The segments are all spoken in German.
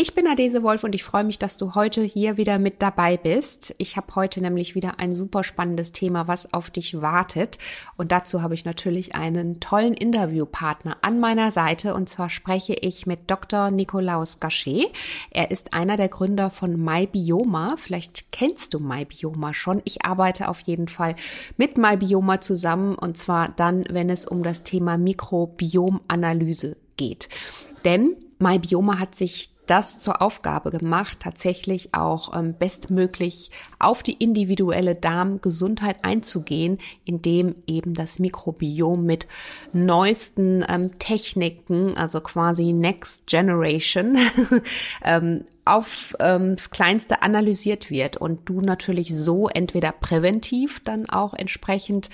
Ich bin Adese Wolf und ich freue mich, dass du heute hier wieder mit dabei bist. Ich habe heute nämlich wieder ein super spannendes Thema, was auf dich wartet. Und dazu habe ich natürlich einen tollen Interviewpartner an meiner Seite. Und zwar spreche ich mit Dr. Nikolaus Gachet. Er ist einer der Gründer von MyBioma. Vielleicht kennst du MyBioma schon. Ich arbeite auf jeden Fall mit MyBioma zusammen und zwar dann, wenn es um das Thema Mikrobiomanalyse geht. Denn MyBioma hat sich das zur Aufgabe gemacht, tatsächlich auch ähm, bestmöglich auf die individuelle Darmgesundheit einzugehen, indem eben das Mikrobiom mit neuesten ähm, Techniken, also quasi Next Generation, ähm, aufs ähm, Kleinste analysiert wird und du natürlich so entweder präventiv dann auch entsprechend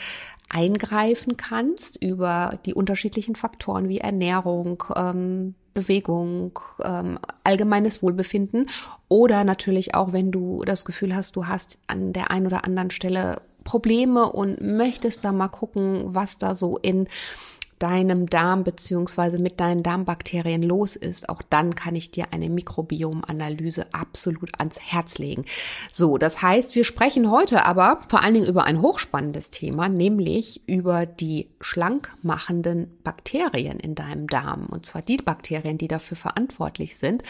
eingreifen kannst über die unterschiedlichen Faktoren wie Ernährung, ähm, Bewegung, ähm, allgemeines Wohlbefinden oder natürlich auch, wenn du das Gefühl hast, du hast an der einen oder anderen Stelle Probleme und möchtest da mal gucken, was da so in deinem Darm beziehungsweise mit deinen Darmbakterien los ist, auch dann kann ich dir eine Mikrobiomanalyse absolut ans Herz legen. So, das heißt, wir sprechen heute aber vor allen Dingen über ein hochspannendes Thema, nämlich über die schlankmachenden Bakterien in deinem Darm. Und zwar die Bakterien, die dafür verantwortlich sind,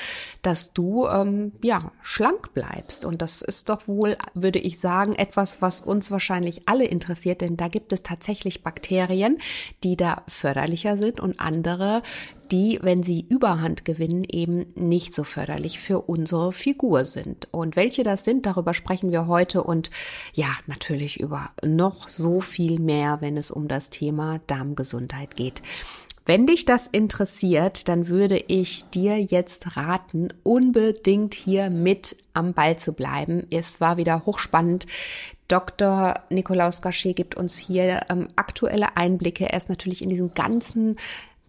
dass du ähm, ja schlank bleibst. Und das ist doch wohl, würde ich sagen, etwas, was uns wahrscheinlich alle interessiert, denn da gibt es tatsächlich Bakterien, die da förderlicher sind und andere, die, wenn sie Überhand gewinnen, eben nicht so förderlich für unsere Figur sind. Und welche das sind, darüber sprechen wir heute und ja, natürlich über noch so viel mehr, wenn es um das Thema Darmgesundheit geht. Wenn dich das interessiert, dann würde ich dir jetzt raten, unbedingt hier mit am Ball zu bleiben. Es war wieder hochspannend. Dr. Nikolaus Gachet gibt uns hier ähm, aktuelle Einblicke. Er ist natürlich in diesen ganzen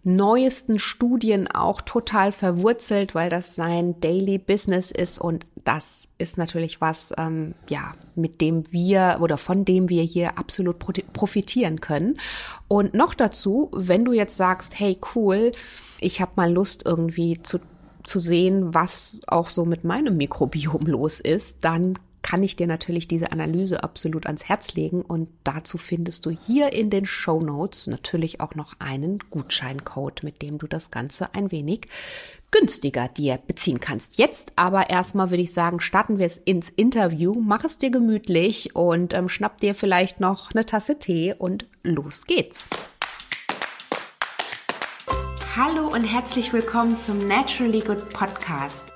neuesten Studien auch total verwurzelt, weil das sein Daily Business ist und das ist natürlich was, ähm, ja, mit dem wir oder von dem wir hier absolut profitieren können. Und noch dazu, wenn du jetzt sagst, hey cool, ich habe mal Lust irgendwie zu zu sehen, was auch so mit meinem Mikrobiom los ist, dann kann ich dir natürlich diese Analyse absolut ans Herz legen und dazu findest du hier in den Show Notes natürlich auch noch einen Gutscheincode, mit dem du das Ganze ein wenig günstiger dir beziehen kannst. Jetzt aber erstmal würde ich sagen, starten wir es ins Interview. Mach es dir gemütlich und ähm, schnapp dir vielleicht noch eine Tasse Tee und los geht's. Hallo und herzlich willkommen zum Naturally Good Podcast.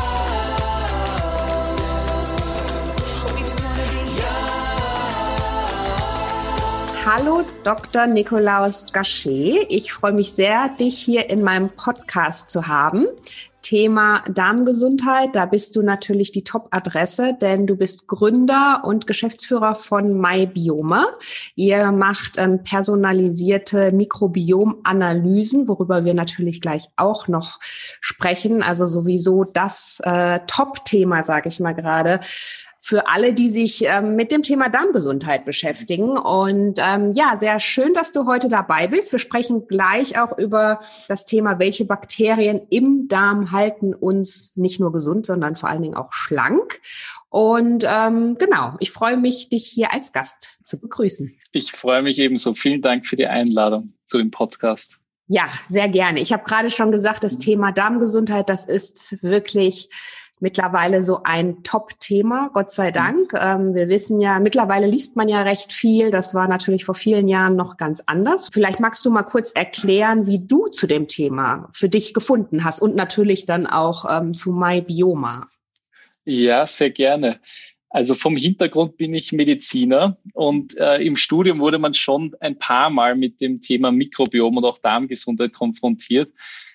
Hallo Dr. Nikolaus Gachet. Ich freue mich sehr, dich hier in meinem Podcast zu haben. Thema Darmgesundheit, da bist du natürlich die Top-Adresse, denn du bist Gründer und Geschäftsführer von MyBiome. Ihr macht ähm, personalisierte Mikrobiomanalysen, worüber wir natürlich gleich auch noch sprechen. Also sowieso das äh, Top-Thema, sage ich mal gerade für alle, die sich ähm, mit dem Thema Darmgesundheit beschäftigen. Und ähm, ja, sehr schön, dass du heute dabei bist. Wir sprechen gleich auch über das Thema, welche Bakterien im Darm halten uns nicht nur gesund, sondern vor allen Dingen auch schlank. Und ähm, genau, ich freue mich, dich hier als Gast zu begrüßen. Ich freue mich ebenso. Vielen Dank für die Einladung zu dem Podcast. Ja, sehr gerne. Ich habe gerade schon gesagt, das Thema Darmgesundheit, das ist wirklich mittlerweile so ein Top-Thema, Gott sei mhm. Dank. Ähm, wir wissen ja, mittlerweile liest man ja recht viel. Das war natürlich vor vielen Jahren noch ganz anders. Vielleicht magst du mal kurz erklären, wie du zu dem Thema für dich gefunden hast und natürlich dann auch ähm, zu MyBioma. Ja, sehr gerne. Also vom Hintergrund bin ich Mediziner und äh, im Studium wurde man schon ein paar Mal mit dem Thema Mikrobiom und auch Darmgesundheit konfrontiert.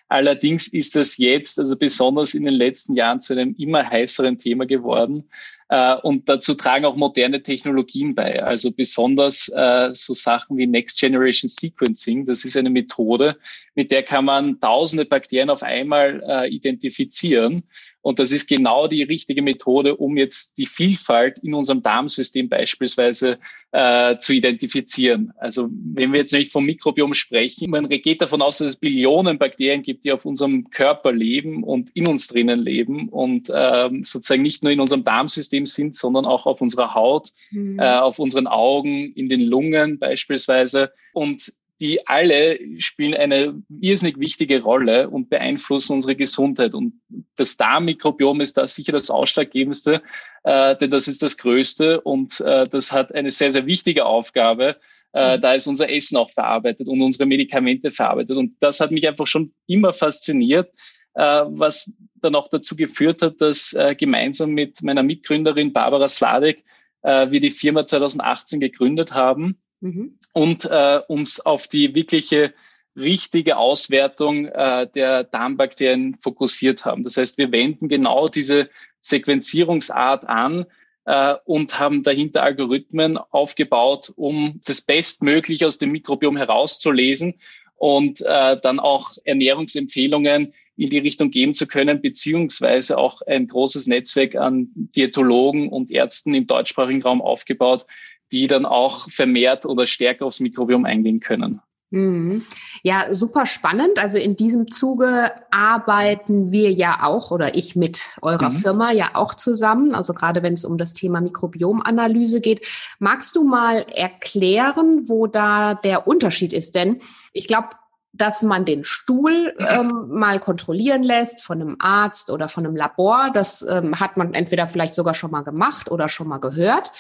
Allerdings ist es jetzt, also besonders in den letzten Jahren, zu einem immer heißeren Thema geworden. Äh, und dazu tragen auch moderne Technologien bei. Also besonders äh, so Sachen wie Next Generation Sequencing. Das ist eine Methode, mit der kann man tausende Bakterien auf einmal äh, identifizieren. Und das ist genau die richtige Methode, um jetzt die Vielfalt in unserem Darmsystem beispielsweise äh, zu identifizieren. Also wenn wir jetzt nicht vom Mikrobiom sprechen, man geht davon aus, dass es Billionen Bakterien gibt, die auf unserem Körper leben und in uns drinnen leben und ähm, sozusagen nicht nur in unserem Darmsystem sind, sondern auch auf unserer Haut, mhm. äh, auf unseren Augen, in den Lungen beispielsweise. Und die alle spielen eine irrsinnig wichtige Rolle und beeinflussen unsere Gesundheit. Und das Darmmikrobiom ist da sicher das Ausschlaggebendste, äh, denn das ist das Größte und äh, das hat eine sehr, sehr wichtige Aufgabe. Äh, mhm. da ist unser Essen auch verarbeitet und unsere Medikamente verarbeitet. Und das hat mich einfach schon immer fasziniert, äh, was dann auch dazu geführt hat, dass äh, gemeinsam mit meiner Mitgründerin Barbara Sladek äh, wir die Firma 2018 gegründet haben mhm. und äh, uns auf die wirkliche richtige Auswertung äh, der Darmbakterien fokussiert haben. Das heißt, wir wenden genau diese Sequenzierungsart an äh, und haben dahinter Algorithmen aufgebaut, um das Bestmögliche aus dem Mikrobiom herauszulesen und äh, dann auch Ernährungsempfehlungen in die Richtung geben zu können, beziehungsweise auch ein großes Netzwerk an Diätologen und Ärzten im deutschsprachigen Raum aufgebaut, die dann auch vermehrt oder stärker aufs Mikrobiom eingehen können. Mhm. Ja, super spannend. Also in diesem Zuge arbeiten wir ja auch oder ich mit eurer mhm. Firma ja auch zusammen. Also gerade wenn es um das Thema Mikrobiomanalyse geht. Magst du mal erklären, wo da der Unterschied ist? Denn ich glaube, dass man den Stuhl ähm, mal kontrollieren lässt von einem Arzt oder von einem Labor. Das ähm, hat man entweder vielleicht sogar schon mal gemacht oder schon mal gehört.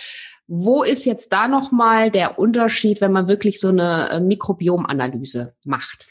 Wo ist jetzt da nochmal der Unterschied, wenn man wirklich so eine äh, Mikrobiomanalyse macht?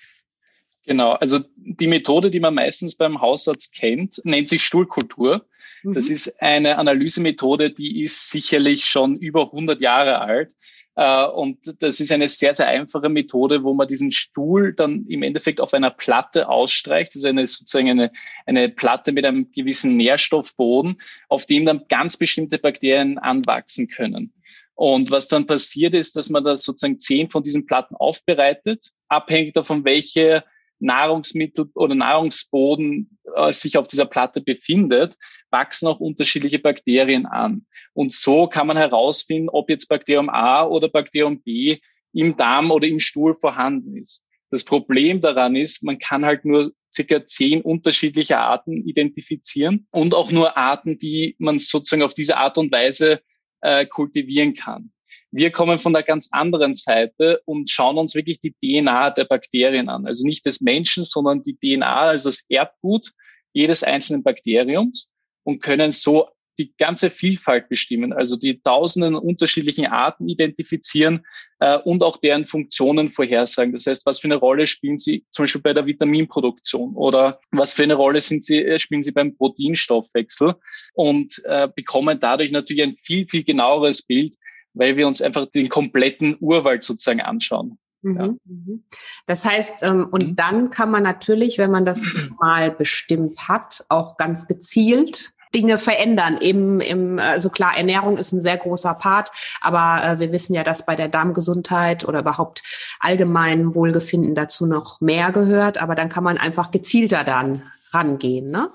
Genau, also die Methode, die man meistens beim Hausarzt kennt, nennt sich Stuhlkultur. Das mhm. ist eine Analysemethode, die ist sicherlich schon über 100 Jahre alt. Äh, und das ist eine sehr, sehr einfache Methode, wo man diesen Stuhl dann im Endeffekt auf einer Platte ausstreicht. Das ist eine, sozusagen eine, eine Platte mit einem gewissen Nährstoffboden, auf dem dann ganz bestimmte Bakterien anwachsen können. Und was dann passiert ist, dass man da sozusagen zehn von diesen Platten aufbereitet, abhängig davon, welche Nahrungsmittel oder Nahrungsboden äh, sich auf dieser Platte befindet, wachsen auch unterschiedliche Bakterien an. Und so kann man herausfinden, ob jetzt Bakterium A oder Bakterium B im Darm oder im Stuhl vorhanden ist. Das Problem daran ist, man kann halt nur circa zehn unterschiedliche Arten identifizieren und auch nur Arten, die man sozusagen auf diese Art und Weise äh, kultivieren kann. Wir kommen von der ganz anderen Seite und schauen uns wirklich die DNA der Bakterien an. Also nicht des Menschen, sondern die DNA, also das Erbgut jedes einzelnen Bakteriums und können so die ganze Vielfalt bestimmen, also die tausenden unterschiedlichen Arten identifizieren äh, und auch deren Funktionen vorhersagen. Das heißt, was für eine Rolle spielen sie zum Beispiel bei der Vitaminproduktion oder was für eine Rolle sind sie, äh, spielen sie beim Proteinstoffwechsel und äh, bekommen dadurch natürlich ein viel, viel genaueres Bild, weil wir uns einfach den kompletten Urwald sozusagen anschauen. Ja. Mhm, mhm. Das heißt, ähm, und mhm. dann kann man natürlich, wenn man das mal bestimmt hat, auch ganz gezielt Dinge verändern. Eben im, also klar, Ernährung ist ein sehr großer Part, aber äh, wir wissen ja, dass bei der Darmgesundheit oder überhaupt allgemeinem Wohlgefinden dazu noch mehr gehört. Aber dann kann man einfach gezielter dann rangehen, ne?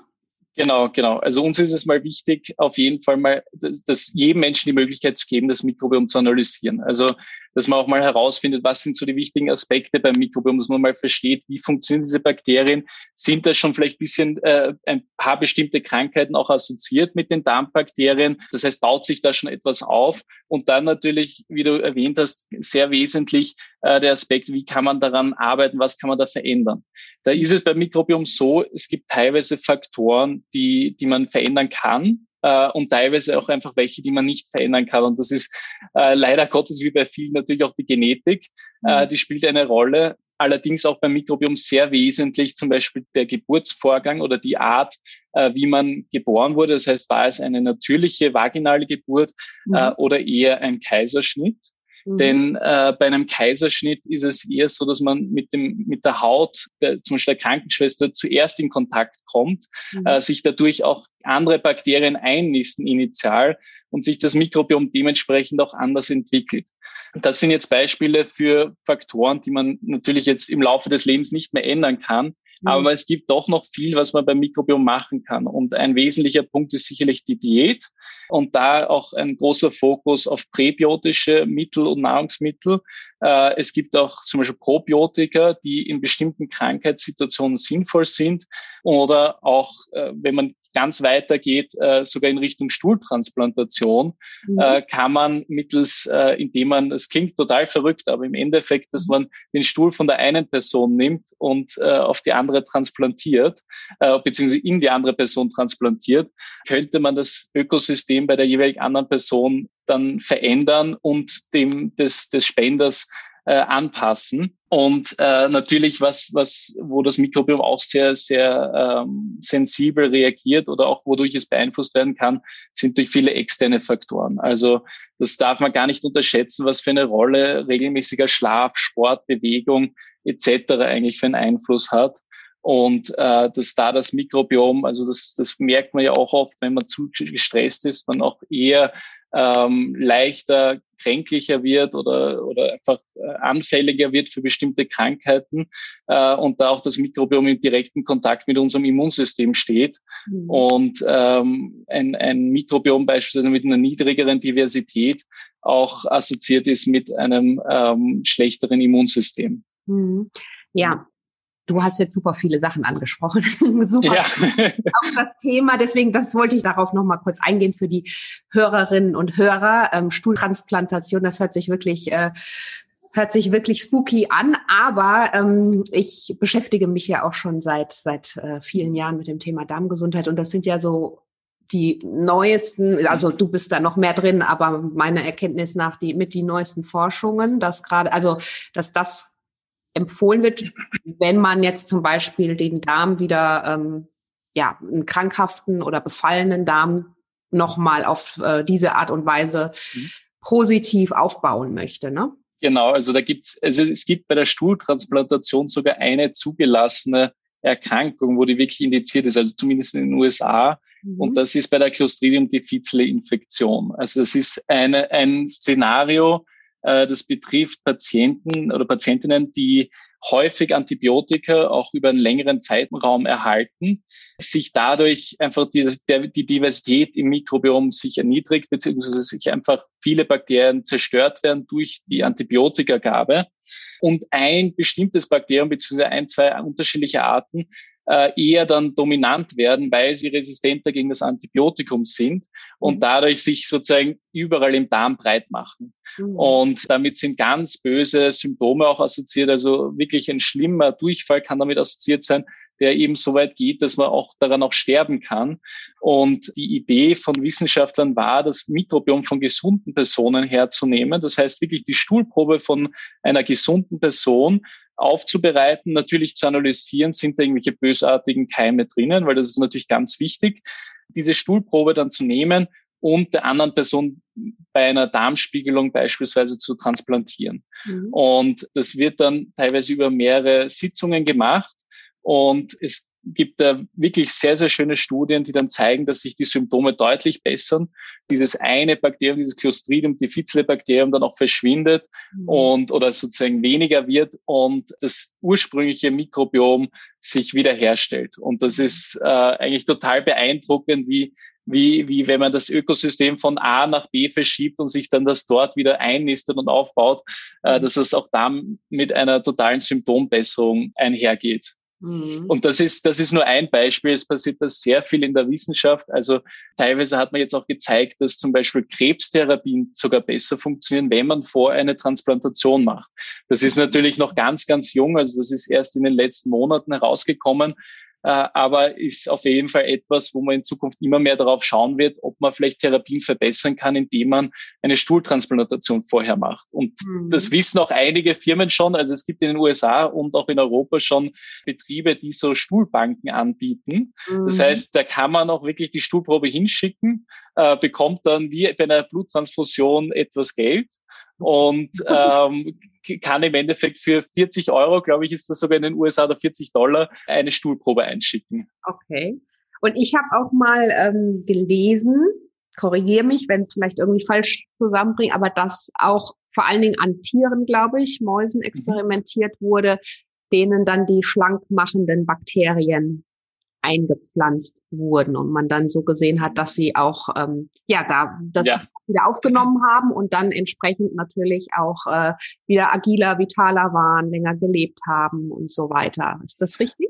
Genau, genau. Also uns ist es mal wichtig, auf jeden Fall mal, dass, dass jedem Menschen die Möglichkeit zu geben, das Mikrobiom zu analysieren. Also, dass man auch mal herausfindet, was sind so die wichtigen Aspekte beim Mikrobiom, dass man mal versteht, wie funktionieren diese Bakterien, sind da schon vielleicht bisschen äh, ein paar bestimmte Krankheiten auch assoziiert mit den Darmbakterien. Das heißt, baut sich da schon etwas auf. Und dann natürlich, wie du erwähnt hast, sehr wesentlich äh, der Aspekt, wie kann man daran arbeiten, was kann man da verändern. Da ist es beim Mikrobiom so, es gibt teilweise Faktoren, die, die man verändern kann äh, und teilweise auch einfach welche, die man nicht verändern kann. Und das ist äh, leider Gottes wie bei vielen natürlich auch die Genetik, äh, mhm. die spielt eine Rolle. allerdings auch beim Mikrobiom sehr wesentlich, zum Beispiel der Geburtsvorgang oder die Art, äh, wie man geboren wurde. Das heißt, war es eine natürliche vaginale Geburt mhm. äh, oder eher ein Kaiserschnitt? Mhm. Denn äh, bei einem Kaiserschnitt ist es eher so, dass man mit dem mit der Haut, der, zum Beispiel der Krankenschwester, zuerst in Kontakt kommt, mhm. äh, sich dadurch auch andere Bakterien einnisten initial und sich das Mikrobiom dementsprechend auch anders entwickelt. Das sind jetzt Beispiele für Faktoren, die man natürlich jetzt im Laufe des Lebens nicht mehr ändern kann. Mhm. Aber es gibt doch noch viel, was man beim Mikrobiom machen kann. Und ein wesentlicher Punkt ist sicherlich die Diät. Und da auch ein großer Fokus auf präbiotische Mittel und Nahrungsmittel. Äh, es gibt auch zum Beispiel Probiotika, die in bestimmten Krankheitssituationen sinnvoll sind. Oder auch, äh, wenn man ganz weiter geht, äh, sogar in Richtung Stuhltransplantation, mhm. äh, kann man mittels, äh, indem man, es klingt total verrückt, aber im Endeffekt, dass man den Stuhl von der einen Person nimmt und äh, auf die andere transplantiert, beziehungsweise in die andere Person transplantiert, könnte man das Ökosystem bei der jeweils anderen Person dann verändern und dem des, des Spenders äh, anpassen. Und äh, natürlich, was, was, wo das Mikrobiom auch sehr, sehr ähm, sensibel reagiert oder auch wodurch es beeinflusst werden kann, sind durch viele externe Faktoren. Also das darf man gar nicht unterschätzen, was für eine Rolle regelmäßiger Schlaf, Sport, Bewegung etc. eigentlich für einen Einfluss hat. Und äh, dass da das Mikrobiom, also das, das merkt man ja auch oft, wenn man zu gestresst ist, man auch eher ähm, leichter kränklicher wird oder, oder einfach äh, anfälliger wird für bestimmte Krankheiten äh, und da auch das Mikrobiom in direkten Kontakt mit unserem Immunsystem steht. Mhm. Und ähm, ein, ein Mikrobiom beispielsweise mit einer niedrigeren Diversität auch assoziiert ist mit einem ähm, schlechteren Immunsystem. Mhm. Ja, Du hast jetzt super viele Sachen angesprochen. super. Ja. Auch das Thema, deswegen, das wollte ich darauf nochmal kurz eingehen für die Hörerinnen und Hörer. Ähm, Stuhltransplantation, das hört sich wirklich, äh, hört sich wirklich spooky an, aber ähm, ich beschäftige mich ja auch schon seit, seit äh, vielen Jahren mit dem Thema Darmgesundheit und das sind ja so die neuesten, also du bist da noch mehr drin, aber meiner Erkenntnis nach die mit die neuesten Forschungen, dass gerade, also dass das empfohlen wird, wenn man jetzt zum Beispiel den Darm wieder, ähm, ja, einen krankhaften oder befallenen Darm nochmal auf äh, diese Art und Weise mhm. positiv aufbauen möchte, ne? Genau, also da gibt's, also es gibt bei der Stuhltransplantation sogar eine zugelassene Erkrankung, wo die wirklich indiziert ist, also zumindest in den USA. Mhm. Und das ist bei der Clostridium difficile Infektion. Also es ist eine, ein Szenario, das betrifft Patienten oder Patientinnen, die häufig Antibiotika auch über einen längeren Zeitraum erhalten, sich dadurch einfach die, die Diversität im Mikrobiom sich erniedrigt, beziehungsweise sich einfach viele Bakterien zerstört werden durch die Antibiotikagabe. Und ein bestimmtes Bakterium, beziehungsweise ein, zwei unterschiedliche Arten, äh, eher dann dominant werden, weil sie resistenter gegen das Antibiotikum sind und mhm. dadurch sich sozusagen überall im Darm breit machen. Mhm. Und damit sind ganz böse Symptome auch assoziiert. Also wirklich ein schlimmer Durchfall kann damit assoziiert sein, der eben so weit geht, dass man auch daran auch sterben kann. Und die Idee von Wissenschaftlern war, das Mikrobiom von gesunden Personen herzunehmen. Das heißt wirklich die Stuhlprobe von einer gesunden Person aufzubereiten, natürlich zu analysieren, sind da irgendwelche bösartigen Keime drinnen, weil das ist natürlich ganz wichtig, diese Stuhlprobe dann zu nehmen und der anderen Person bei einer Darmspiegelung beispielsweise zu transplantieren. Mhm. Und das wird dann teilweise über mehrere Sitzungen gemacht und es gibt da wirklich sehr, sehr schöne Studien, die dann zeigen, dass sich die Symptome deutlich bessern. Dieses eine Bakterium, dieses Clostridium difficile Bakterium dann auch verschwindet mhm. und oder sozusagen weniger wird und das ursprüngliche Mikrobiom sich wiederherstellt. Und das ist äh, eigentlich total beeindruckend, wie wie, wie wenn man das Ökosystem von A nach B verschiebt und sich dann das dort wieder einnistet und aufbaut, äh, dass es auch da mit einer totalen Symptombesserung einhergeht. Mhm. Und das ist, das ist nur ein Beispiel. Es passiert das sehr viel in der Wissenschaft. Also teilweise hat man jetzt auch gezeigt, dass zum Beispiel Krebstherapien sogar besser funktionieren, wenn man vor eine Transplantation macht. Das ist natürlich noch ganz, ganz jung. Also das ist erst in den letzten Monaten herausgekommen. Äh, aber ist auf jeden Fall etwas, wo man in Zukunft immer mehr darauf schauen wird, ob man vielleicht Therapien verbessern kann, indem man eine Stuhltransplantation vorher macht. Und mhm. das wissen auch einige Firmen schon. Also es gibt in den USA und auch in Europa schon Betriebe, die so Stuhlbanken anbieten. Mhm. Das heißt, da kann man auch wirklich die Stuhlprobe hinschicken, äh, bekommt dann wie bei einer Bluttransfusion etwas Geld und ähm, kann im Endeffekt für 40 Euro, glaube ich, ist das sogar in den USA oder 40 Dollar, eine Stuhlprobe einschicken. Okay. Und ich habe auch mal ähm, gelesen, korrigiere mich, wenn es vielleicht irgendwie falsch zusammenbringt, aber dass auch vor allen Dingen an Tieren, glaube ich, Mäusen mhm. experimentiert wurde, denen dann die schlank machenden Bakterien eingepflanzt wurden und man dann so gesehen hat, dass sie auch ähm, ja da das ja. Wieder aufgenommen haben und dann entsprechend natürlich auch äh, wieder agiler, vitaler waren, länger gelebt haben und so weiter. Ist das richtig?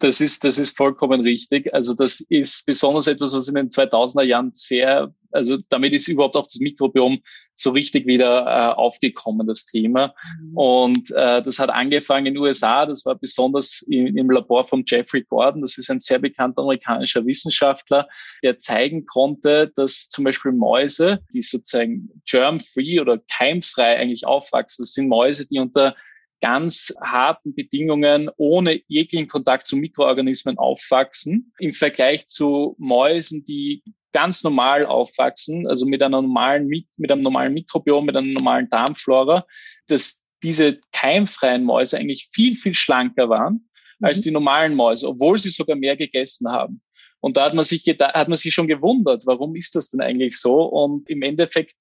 Das ist, das ist vollkommen richtig. Also das ist besonders etwas, was in den 2000er Jahren sehr, also damit ist überhaupt auch das Mikrobiom so richtig wieder äh, aufgekommen, das Thema. Mhm. Und äh, das hat angefangen in den USA, das war besonders im, im Labor von Jeffrey Gordon, das ist ein sehr bekannter amerikanischer Wissenschaftler, der zeigen konnte, dass zum Beispiel Mäuse, die sozusagen germ-free oder keimfrei eigentlich aufwachsen, das sind Mäuse, die unter ganz harten Bedingungen ohne jeglichen Kontakt zu Mikroorganismen aufwachsen, im Vergleich zu Mäusen, die ganz normal aufwachsen, also mit einer normalen, mit einem normalen Mikrobiom, mit einer normalen Darmflora, dass diese keimfreien Mäuse eigentlich viel, viel schlanker waren als mhm. die normalen Mäuse, obwohl sie sogar mehr gegessen haben. Und da hat man sich hat man sich schon gewundert, warum ist das denn eigentlich so? Und im Endeffekt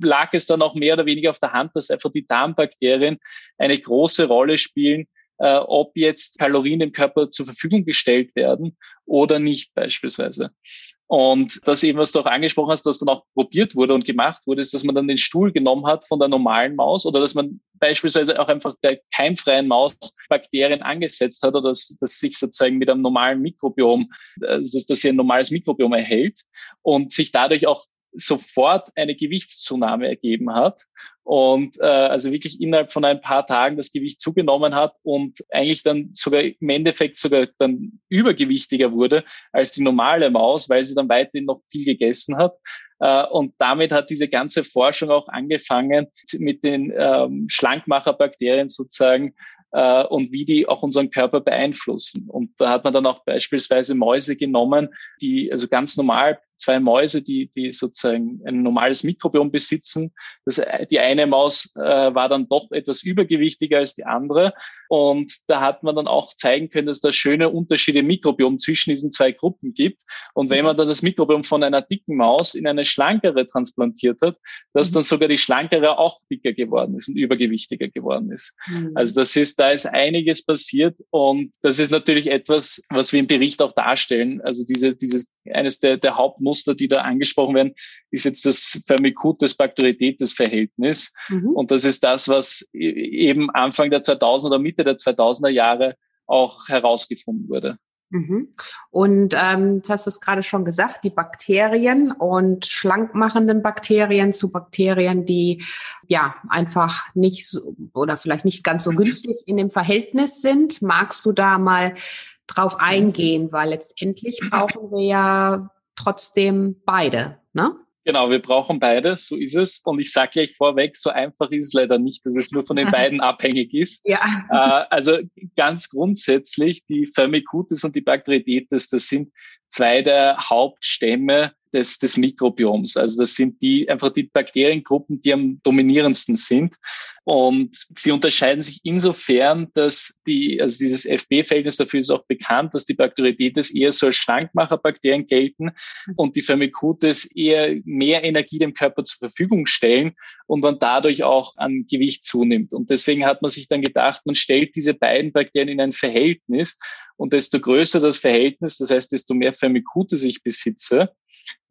lag es dann auch mehr oder weniger auf der Hand, dass einfach die Darmbakterien eine große Rolle spielen, äh, ob jetzt Kalorien dem Körper zur Verfügung gestellt werden oder nicht beispielsweise. Und das eben, was du auch angesprochen hast, dass dann auch probiert wurde und gemacht wurde, ist, dass man dann den Stuhl genommen hat von der normalen Maus oder dass man beispielsweise auch einfach der keimfreien Maus Bakterien angesetzt hat oder dass, dass sich sozusagen mit einem normalen Mikrobiom, äh, dass, dass sie ein normales Mikrobiom erhält und sich dadurch auch sofort eine Gewichtszunahme ergeben hat und äh, also wirklich innerhalb von ein paar Tagen das Gewicht zugenommen hat und eigentlich dann sogar im Endeffekt sogar dann übergewichtiger wurde als die normale Maus, weil sie dann weiterhin noch viel gegessen hat. Äh, und damit hat diese ganze Forschung auch angefangen mit den ähm, Schlankmacherbakterien sozusagen äh, und wie die auch unseren Körper beeinflussen. Und da hat man dann auch beispielsweise Mäuse genommen, die also ganz normal zwei Mäuse, die, die sozusagen ein normales Mikrobiom besitzen. Das, die eine Maus äh, war dann doch etwas übergewichtiger als die andere. Und da hat man dann auch zeigen können, dass da schöne Unterschiede im Mikrobiom zwischen diesen zwei Gruppen gibt. Und wenn man dann das Mikrobiom von einer dicken Maus in eine schlankere transplantiert hat, dass mhm. dann sogar die schlankere auch dicker geworden ist und übergewichtiger geworden ist. Mhm. Also das ist, da ist einiges passiert. Und das ist natürlich etwas, was wir im Bericht auch darstellen. Also diese, dieses, eines der, der Hauptmuster Muster, die da angesprochen werden, ist jetzt das Firmicutes-Bakterioritätes-Verhältnis. Mhm. Und das ist das, was e-, eben Anfang der 2000er oder Mitte der 2000er Jahre auch herausgefunden wurde. Mhm. Und ähm, jetzt hast du es gerade schon gesagt, die Bakterien und schlankmachenden Bakterien zu Bakterien, die ja einfach nicht so, oder vielleicht nicht ganz so günstig in dem Verhältnis sind. Magst du da mal drauf eingehen? Weil letztendlich brauchen wir ja trotzdem beide, ne? Genau, wir brauchen beide, so ist es. Und ich sage gleich vorweg, so einfach ist es leider nicht, dass es nur von den beiden abhängig ist. Ja. Äh, also ganz grundsätzlich, die Firmicutes und die Bakteriidetes, das sind zwei der Hauptstämme des, des Mikrobioms. Also das sind die einfach die Bakteriengruppen, die am dominierendsten sind. Und sie unterscheiden sich insofern, dass die, also dieses FB-Verhältnis dafür ist auch bekannt, dass die Bakteriodites eher so als Schrankmacherbakterien gelten und die Firmicutes eher mehr Energie dem Körper zur Verfügung stellen und man dadurch auch an Gewicht zunimmt. Und deswegen hat man sich dann gedacht, man stellt diese beiden Bakterien in ein Verhältnis und desto größer das Verhältnis, das heißt, desto mehr Firmicutes ich besitze,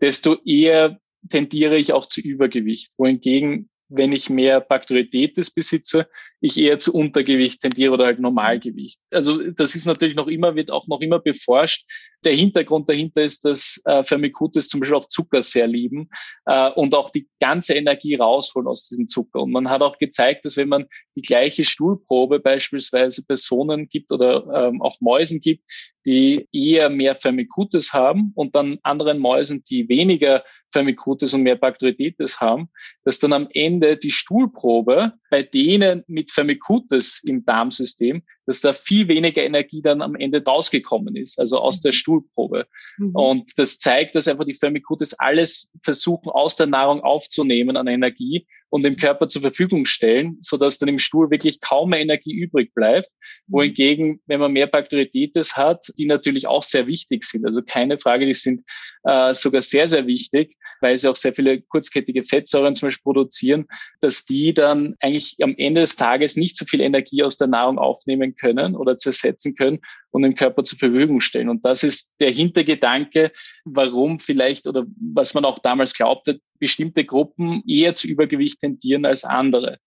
desto eher tendiere ich auch zu Übergewicht. Wohingegen, wenn ich mehr Bakterioditis besitze, ich eher zu Untergewicht tendiere oder halt Normalgewicht. Also das ist natürlich noch immer, wird auch noch immer beforscht. Der Hintergrund dahinter ist, dass äh, Firmicutes zum Beispiel auch Zucker sehr lieben äh, und auch die ganze Energie rausholen aus diesem Zucker. Und man hat auch gezeigt, dass wenn man die gleiche Stuhlprobe beispielsweise Personen gibt oder ähm, auch Mäusen gibt, die eher mehr Firmicutes haben und dann anderen Mäusen, die weniger Firmicutes und mehr Bacteroidetes haben, dass dann am Ende die Stuhlprobe bei denen mit Firmicutes im Darmsystem, dass da viel weniger Energie dann am Ende rausgekommen ist, also aus der mhm. Stuhlprobe. Mhm. Und das zeigt, dass einfach die Firmicutes alles versuchen, aus der Nahrung aufzunehmen an Energie und dem Körper zur Verfügung stellen, so dass dann im Stuhl wirklich kaum mehr Energie übrig bleibt. Mhm. Wohingegen, wenn man mehr Bacteroidetes hat, die natürlich auch sehr wichtig sind, also keine Frage, die sind äh, sogar sehr, sehr wichtig, weil sie auch sehr viele kurzkettige Fettsäuren zum Beispiel produzieren, dass die dann eigentlich am Ende des Tages nicht so viel Energie aus der Nahrung aufnehmen können oder zersetzen können und dem Körper zur Verfügung stellen. Und das ist der Hintergedanke, warum vielleicht oder was man auch damals glaubte, bestimmte Gruppen eher zu Übergewicht tendieren als andere.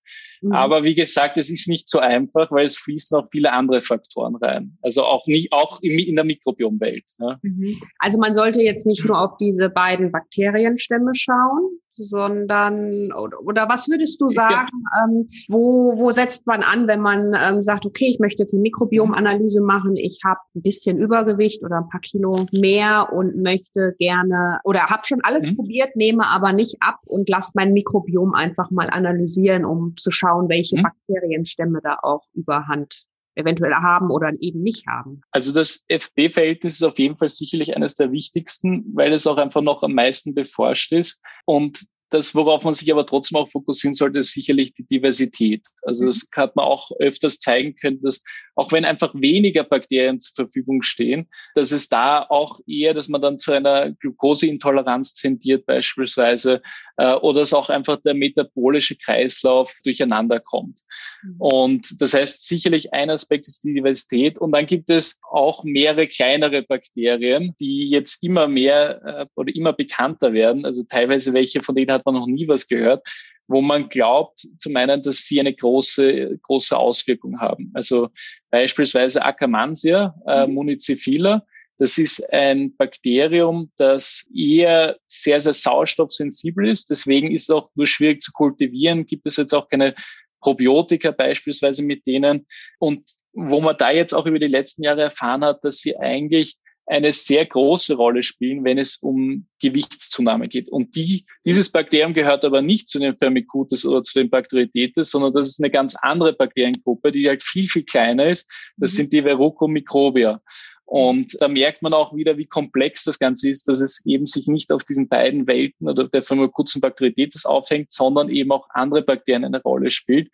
Mhm. Aber wie gesagt, es ist nicht so einfach, weil es fließen auch viele andere Faktoren rein. Also auch nicht, auch in der Mikrobiomwelt. Ja. Mhm. Also man sollte jetzt nicht nur auf diese beiden Bakterienstämme schauen, sondern oder, oder was würdest du sagen, ähm, wo, wo setzt man an, wenn man ähm, sagt, okay, ich möchte jetzt eine Mikrobiomanalyse machen, ich habe ein bisschen Übergewicht oder ein paar Kilo mehr und möchte gerne oder habe schon alles mhm. probiert, nehme aber nicht ab und lasse mein Mikrobiom einfach mal analysieren, um zu schauen, welche mhm. Bakterienstämme da auch überhand eventuell haben oder eben nicht haben. Also das FB-Verhältnis ist auf jeden Fall sicherlich eines der wichtigsten, weil es auch einfach noch am meisten beforscht ist. Und das, worauf man sich aber trotzdem auch fokussieren sollte, ist sicherlich die Diversität. Also das hat man auch öfters zeigen können, dass auch wenn einfach weniger Bakterien zur Verfügung stehen, dass es da auch eher, dass man dann zu einer Glukoseintoleranz tendiert beispielsweise äh, oder dass auch einfach der metabolische Kreislauf durcheinander kommt. Mhm. Und das heißt sicherlich ein Aspekt ist die Diversität und dann gibt es auch mehrere kleinere Bakterien, die jetzt immer mehr äh, oder immer bekannter werden. Also teilweise welche von denen hat man noch nie was gehört wo man glaubt zu meinen, dass sie eine große, große Auswirkung haben. Also beispielsweise Akkermansia äh, mhm. Das ist ein Bakterium, das eher sehr, sehr sauerstoffsensibel ist. Deswegen ist es auch nur schwierig zu kultivieren. Gibt es jetzt auch keine Probiotika beispielsweise mit denen. Und wo man da jetzt auch über die letzten Jahre erfahren hat, dass sie eigentlich eine sehr große Rolle spielen, wenn es um Gewichtszunahme geht. Und die, dieses Bakterium gehört aber nicht zu den Firmicutes oder zu den Bacteroidetes, sondern das ist eine ganz andere Bakteriengruppe, die halt viel, viel kleiner ist. Das mhm. sind die Verrucomicrobia. Und da merkt man auch wieder, wie komplex das Ganze ist, dass es eben sich nicht auf diesen beiden Welten oder der und Bacteroidetes aufhängt, sondern eben auch andere Bakterien eine Rolle spielt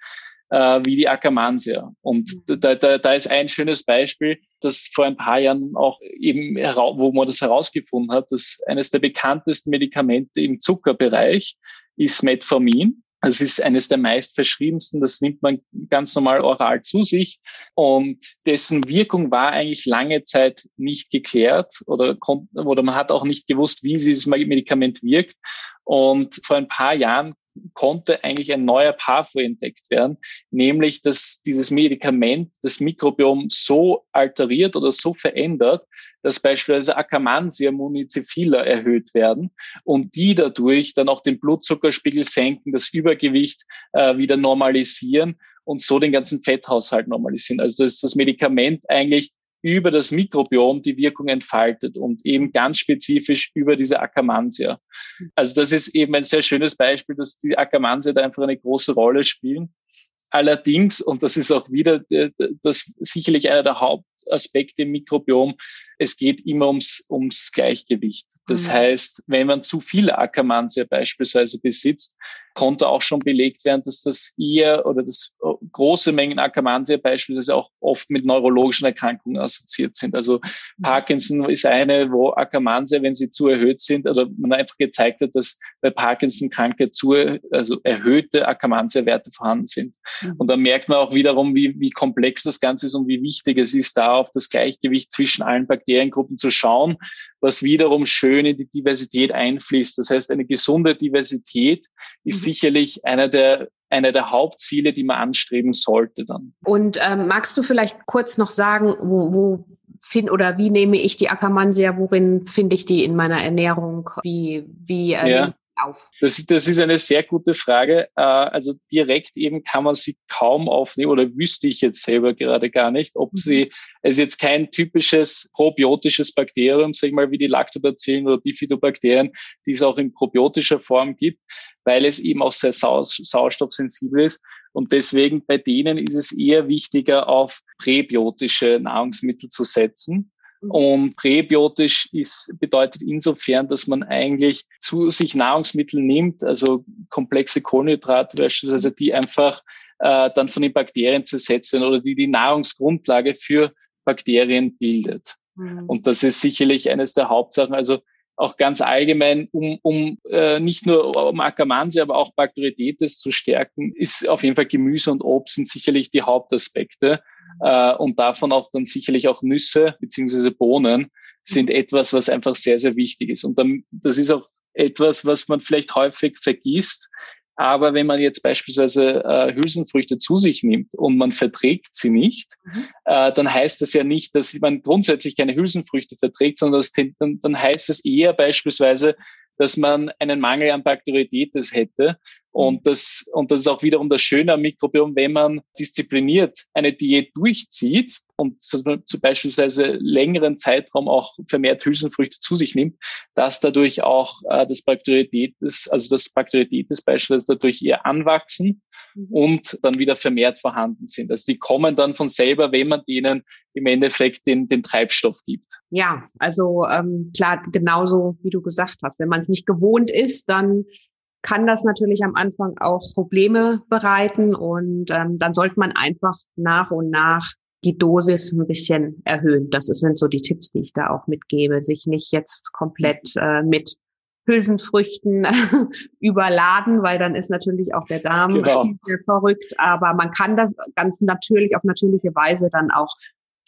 äh, wie die Akkermansia. Und mhm. da, da, da ist ein schönes Beispiel, das vor ein paar Jahren auch eben, wo man das herausgefunden hat, dass eines der bekanntesten Medikamente im Zuckerbereich ist Metformin. Das ist eines der meist verschriebensten. Das nimmt man ganz normal oral zu sich. Und dessen Wirkung war eigentlich lange Zeit nicht geklärt oder, oder man hat auch nicht gewusst, wie dieses Medikament wirkt. Und vor ein paar Jahren konnte eigentlich ein neuer Pathway entdeckt werden, nämlich dass dieses Medikament das Mikrobiom so alteriert oder so verändert, dass beispielsweise Akkermansia municiphilia erhöht werden und die dadurch dann auch den Blutzuckerspiegel senken, das Übergewicht äh, wieder normalisieren und so den ganzen Fetthaushalt normalisieren. Also dass das Medikament eigentlich über das Mikrobiom die Wirkung entfaltet und eben ganz spezifisch über diese Akkermansia. Also das ist eben ein sehr schönes Beispiel, dass die Akkermansia da einfach eine große Rolle spielen. Allerdings, und das ist auch wieder das sicherlich einer der Hauptaspekte im Mikrobiom, es geht immer ums, ums Gleichgewicht. Das mhm. heißt, wenn man zu viel Akkermansia beispielsweise besitzt, konnte auch schon belegt werden, dass das eher oder das äh, große Mengen Akkermansia beispielsweise auch oft mit neurologischen Erkrankungen assoziiert sind. Also mhm. Parkinson ist eine, wo Akkermansia, wenn sie zu erhöht sind, oder man einfach gezeigt hat, dass bei Parkinson-Krankheit zu, also erhöhte Akkermansia-Werte vorhanden sind. Mhm. Und da merkt man auch wiederum, wie, wie komplex das Ganze ist und wie wichtig es ist, da auf das Gleichgewicht zwischen allen Bakteriengruppen zu schauen, was wiederum schön in die Diversität einfließt. Das heißt, eine gesunde Diversität ist mhm. sicherlich einer der einer der Hauptziele, die man anstreben sollte dann. Und ähm, magst du vielleicht kurz noch sagen, wo, wo find oder wie nehme ich die Akkermansia, worin finde ich die in meiner Ernährung? Wie, wie äh, ja auf? Das, das ist eine sehr gute Frage. Äh, also direkt eben kann man sie kaum aufnehmen oder wüsste ich jetzt selber gerade gar nicht, ob mhm. sie, es ist jetzt kein typisches probiotisches Bakterium, sag ich mal, wie die Lactobacillen oder Bifidobakterien, die es auch in probiotischer Form gibt, weil es eben auch sehr sau sauerstoffsensibel ist. Und deswegen bei denen ist es eher wichtiger, auf präbiotische Nahrungsmittel zu setzen. Mhm. Und präbiotisch ist, bedeutet insofern, dass man eigentlich zu sich Nahrungsmittel nimmt, also komplexe Kohlenhydrate beispielsweise, die einfach äh, dann von den Bakterien zersetzen oder die die Nahrungsgrundlage für Bakterien bildet. Mhm. Und das ist sicherlich eines der Hauptsachen. Also auch ganz allgemein, um, um äh, nicht nur um Akkermansia, aber auch Bacteroidetes zu stärken, ist auf jeden Fall Gemüse und Obst sind sicherlich die Hauptaspekte. Äh, und davon auch dann sicherlich auch Nüsse beziehungsweise Bohnen sind etwas, was einfach sehr, sehr wichtig ist. Und dann, das ist auch etwas, was man vielleicht häufig vergisst. Aber wenn man jetzt beispielsweise äh, Hülsenfrüchte zu sich nimmt und man verträgt sie nicht, mhm. äh, dann heißt das ja nicht, dass man grundsätzlich keine Hülsenfrüchte verträgt, sondern das, dann, dann heißt es eher beispielsweise, dass man einen Mangel an Bakterioditis hätte. Und mhm. das, und das ist auch wiederum das Schöne am Mikrobiom, wenn man diszipliniert eine Diät durchzieht und zum beispielsweise längeren Zeitraum auch vermehrt Hülsenfrüchte zu sich nimmt, dass dadurch auch äh, das Bakterioditis, also das Bakterioditis beispielsweise dadurch eher anwachsen Mhm. und dann wieder vermehrt vorhanden sind. Also die kommen dann von selber, wenn man denen im Endeffekt den, den Treibstoff gibt. Ja, also ähm, klar, genauso wie du gesagt hast. Wenn man es nicht gewohnt ist, dann kann das natürlich am Anfang auch Probleme bereiten und ähm, dann sollte man einfach nach und nach die Dosis ein bisschen erhöhen. Das sind so die Tipps, die ich da auch mitgebe. Sich nicht jetzt komplett äh, mit Hülsenfrüchten überladen, weil dann ist natürlich auch der Darm genau. verrückt. Aber man kann das ganz natürlich auf natürliche Weise dann auch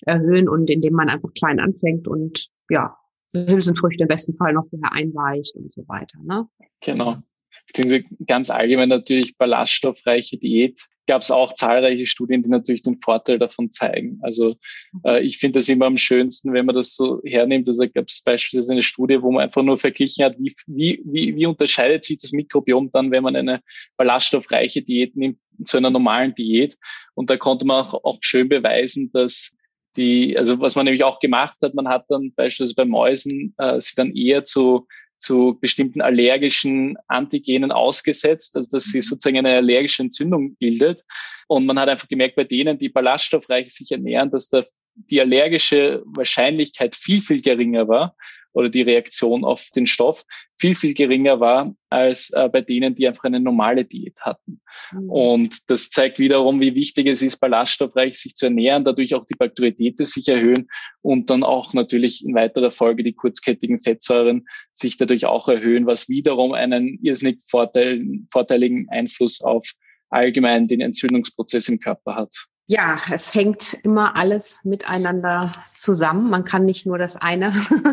erhöhen und indem man einfach klein anfängt und ja, Hülsenfrüchte im besten Fall noch vorher einweicht und so weiter. Ne? Genau beziehungsweise ganz allgemein natürlich ballaststoffreiche Diät, gab es auch zahlreiche Studien, die natürlich den Vorteil davon zeigen. Also äh, ich finde das immer am schönsten, wenn man das so hernimmt. Also gab es beispielsweise eine Studie, wo man einfach nur verglichen hat, wie, wie, wie, wie unterscheidet sich das Mikrobiom dann, wenn man eine ballaststoffreiche Diät nimmt zu einer normalen Diät. Und da konnte man auch, auch schön beweisen, dass die, also was man nämlich auch gemacht hat, man hat dann beispielsweise bei Mäusen äh, sie dann eher zu zu bestimmten allergischen Antigenen ausgesetzt, also dass sie mhm. sozusagen eine allergische Entzündung bildet. Und man hat einfach gemerkt, bei denen, die ballaststoffreich sich ernähren, dass da die allergische Wahrscheinlichkeit viel, viel geringer war oder die Reaktion auf den Stoff viel, viel geringer war als äh, bei denen, die einfach eine normale Diät hatten. Mhm. Und das zeigt wiederum, wie wichtig es ist, ballaststoffreich sich zu ernähren, dadurch auch die Bakteriotät sich erhöhen und dann auch natürlich in weiterer Folge die kurzkettigen Fettsäuren sich dadurch auch erhöhen, was wiederum einen irrsinnig Vorteil, vorteiligen Einfluss auf allgemein den Entzündungsprozess im Körper hat. Ja, es hängt immer alles miteinander zusammen. Man kann nicht nur das eine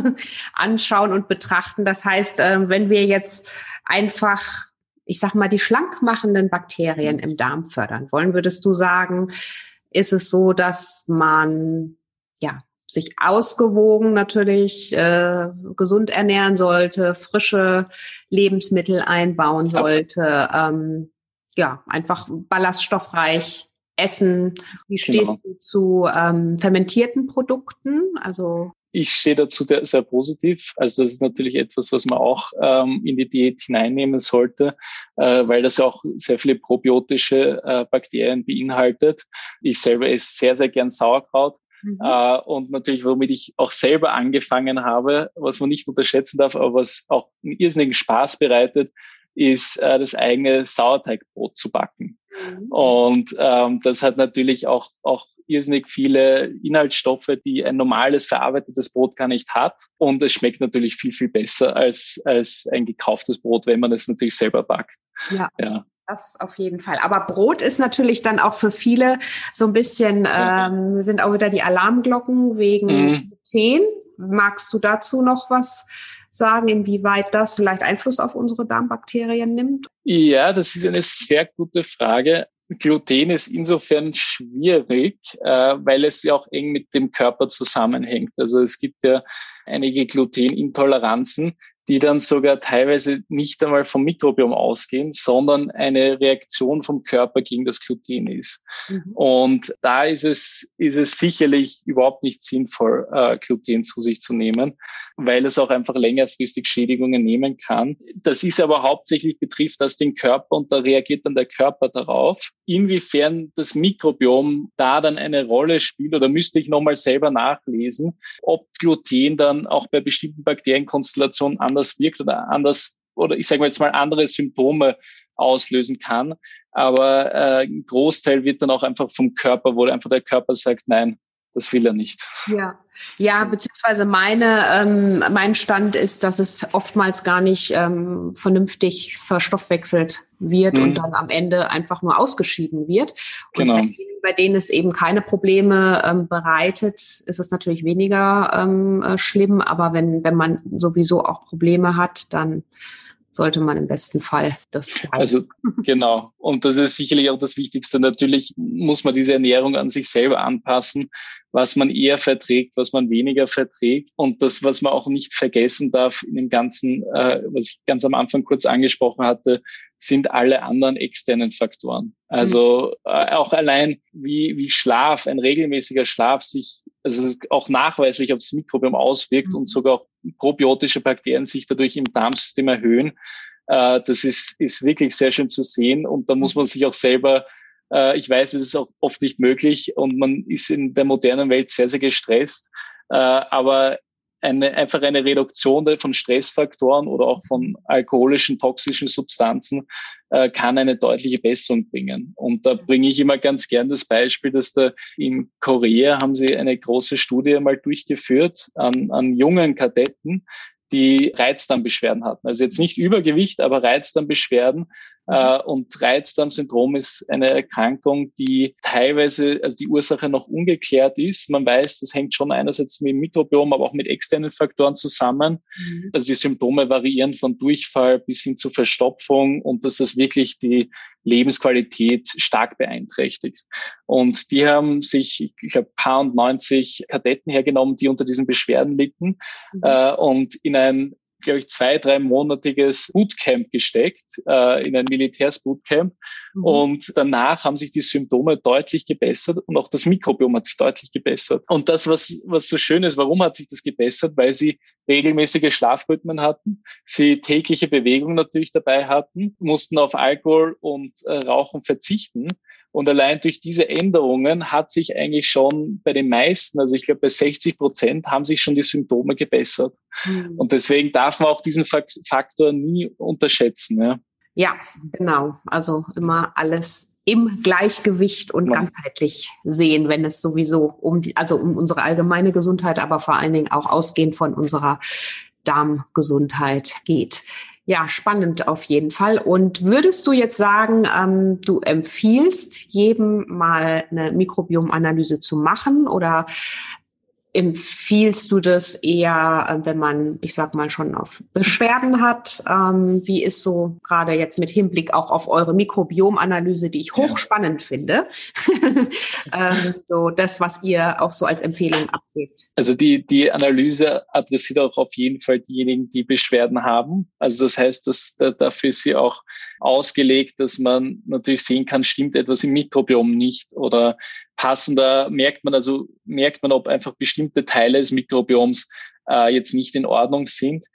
anschauen und betrachten. Das heißt, ähm, wenn wir jetzt einfach, ich sag mal, die schlankmachenden Bakterien im Darm fördern wollen, würdest du sagen, ist es so, dass man ja sich ausgewogen natürlich äh, gesund ernähren sollte, frische Lebensmittel einbauen sollte, ähm, ja, einfach ballaststoffreich Essen. Wie stehst genau. du zu ähm, fermentierten Produkten? Also ich stehe dazu sehr positiv. Also das ist natürlich etwas, was man auch ähm, in die Diät hineinnehmen sollte, äh, weil das auch sehr viele probiotische äh, Bakterien beinhaltet. Ich selber esse sehr, sehr gern Sauerkraut. Mhm. Äh, und natürlich, womit ich auch selber angefangen habe, was man nicht unterschätzen darf, aber was auch einen irrsinnigen Spaß bereitet, ist äh, das eigene Sauerteigbrot zu backen. Mhm. Und ähm, das hat natürlich auch, auch irrsinnig viele Inhaltsstoffe, die ein normales verarbeitetes Brot gar nicht hat. Und es schmeckt natürlich viel, viel besser als, als ein gekauftes Brot, wenn man es natürlich selber backt. Ja. ja. Das auf jeden Fall. Aber Brot ist natürlich dann auch für viele so ein bisschen, ähm, sind auch wieder die Alarmglocken wegen mhm. Magst du dazu noch was sagen, inwieweit das vielleicht Einfluss auf unsere Darmbakterien nimmt? Ja, das ist eine sehr gute Frage. Gluten ist insofern schwierig, äh, weil es ja auch eng mit dem Körper zusammenhängt. Also es gibt ja einige Glutenintoleranzen, die dann sogar teilweise nicht einmal vom Mikrobiom ausgehen, sondern eine Reaktion vom Körper gegen das Gluten ist. Mhm. Und da ist es, ist es sicherlich überhaupt nicht sinnvoll, äh, Gluten zu sich zu nehmen, weil es auch einfach längerfristig Schädigungen nehmen kann. Das ist aber hauptsächlich betrifft das den Körper und da reagiert dann der Körper darauf. Inwiefern das Mikrobiom da dann eine Rolle spielt oder müsste ich nochmal selber nachlesen, ob Gluten dann auch bei bestimmten Bakterienkonstellationen anders wirkt oder anders oder ich sage mal jetzt mal andere Symptome auslösen kann. Aber äh, ein Großteil wird dann auch einfach vom Körper, wo einfach der Körper sagt, nein, das will er nicht. Ja, ja, beziehungsweise meine, ähm, mein Stand ist, dass es oftmals gar nicht ähm, vernünftig verstoffwechselt wird mhm. und dann am Ende einfach nur ausgeschieden wird. Und genau. Bei, bei denen es eben keine Probleme ähm, bereitet, ist es natürlich weniger ähm, äh, schlimm. Aber wenn, wenn man sowieso auch Probleme hat, dann sollte man im besten Fall das. Bleiben. Also genau. Und das ist sicherlich auch das Wichtigste. Natürlich muss man diese Ernährung an sich selber anpassen was man eher verträgt, was man weniger verträgt. Und das, was man auch nicht vergessen darf in dem Ganzen, äh, was ich ganz am Anfang kurz angesprochen hatte, sind alle anderen externen Faktoren. Also mhm. äh, auch allein wie, wie Schlaf, ein regelmäßiger Schlaf sich, also auch nachweislich aufs Mikrobiom auswirkt mhm. und sogar auch probiotische Bakterien sich dadurch im Darmsystem erhöhen. Äh, das ist, ist wirklich sehr schön zu sehen und da muss mhm. man sich auch selber äh, ich weiß, es ist auch oft nicht möglich und man ist in der modernen Welt sehr, sehr gestresst. Äh, aber eine, einfach eine Reduktion von Stressfaktoren oder auch von alkoholischen, toxischen Substanzen äh, kann eine deutliche Besserung bringen. Und da bringe ich immer ganz gern das Beispiel, dass da in Korea haben sie eine große Studie mal durchgeführt an, an jungen Kadetten, die Reizdarmbeschwerden hatten. Also jetzt nicht Übergewicht, aber Reizdarmbeschwerden. Äh, und Reizdarmsyndrom ist eine Erkrankung, die teilweise, also die Ursache noch ungeklärt ist. Man weiß, das hängt schon einerseits mit dem Mikrobiom, aber auch mit externen Faktoren zusammen. Mhm. Also die Symptome variieren von Durchfall bis hin zu Verstopfung und dass das wirklich die Lebensqualität stark beeinträchtigt. Und die haben sich, ich glaube, paar und 90 Kadetten hergenommen, die unter diesen Beschwerden litten mhm. äh, und in ein glaube ich, zwei, dreimonatiges Bootcamp gesteckt, äh, in ein Militärsbootcamp. Mhm. Und danach haben sich die Symptome deutlich gebessert und auch das Mikrobiom hat sich deutlich gebessert. Und das, was, was so schön ist, warum hat sich das gebessert? Weil sie regelmäßige Schlafrhythmen hatten, sie tägliche Bewegung natürlich dabei hatten, mussten auf Alkohol und äh, Rauchen verzichten und allein durch diese Änderungen hat sich eigentlich schon bei den meisten, also ich glaube bei 60 Prozent, haben sich schon die Symptome gebessert. Mhm. Und deswegen darf man auch diesen Faktor nie unterschätzen. Ja, ja genau. Also immer alles im Gleichgewicht und ja. ganzheitlich sehen, wenn es sowieso um die, also um unsere allgemeine Gesundheit, aber vor allen Dingen auch ausgehend von unserer Darmgesundheit geht. Ja, spannend auf jeden Fall. Und würdest du jetzt sagen, ähm, du empfiehlst jedem mal eine Mikrobiomanalyse zu machen oder empfiehlst du das eher, wenn man, ich sag mal, schon auf Beschwerden hat? Ähm, wie ist so gerade jetzt mit Hinblick auch auf eure Mikrobiomanalyse, die ich hochspannend ja. finde, ähm, so das, was ihr auch so als Empfehlung abgebt? Also die, die Analyse adressiert auch auf jeden Fall diejenigen, die Beschwerden haben. Also das heißt, dass da, dafür ist sie auch ausgelegt, dass man natürlich sehen kann, stimmt etwas im Mikrobiom nicht oder passender merkt man also, merkt man, ob einfach bestimmte Teile des Mikrobioms äh, jetzt nicht in Ordnung sind.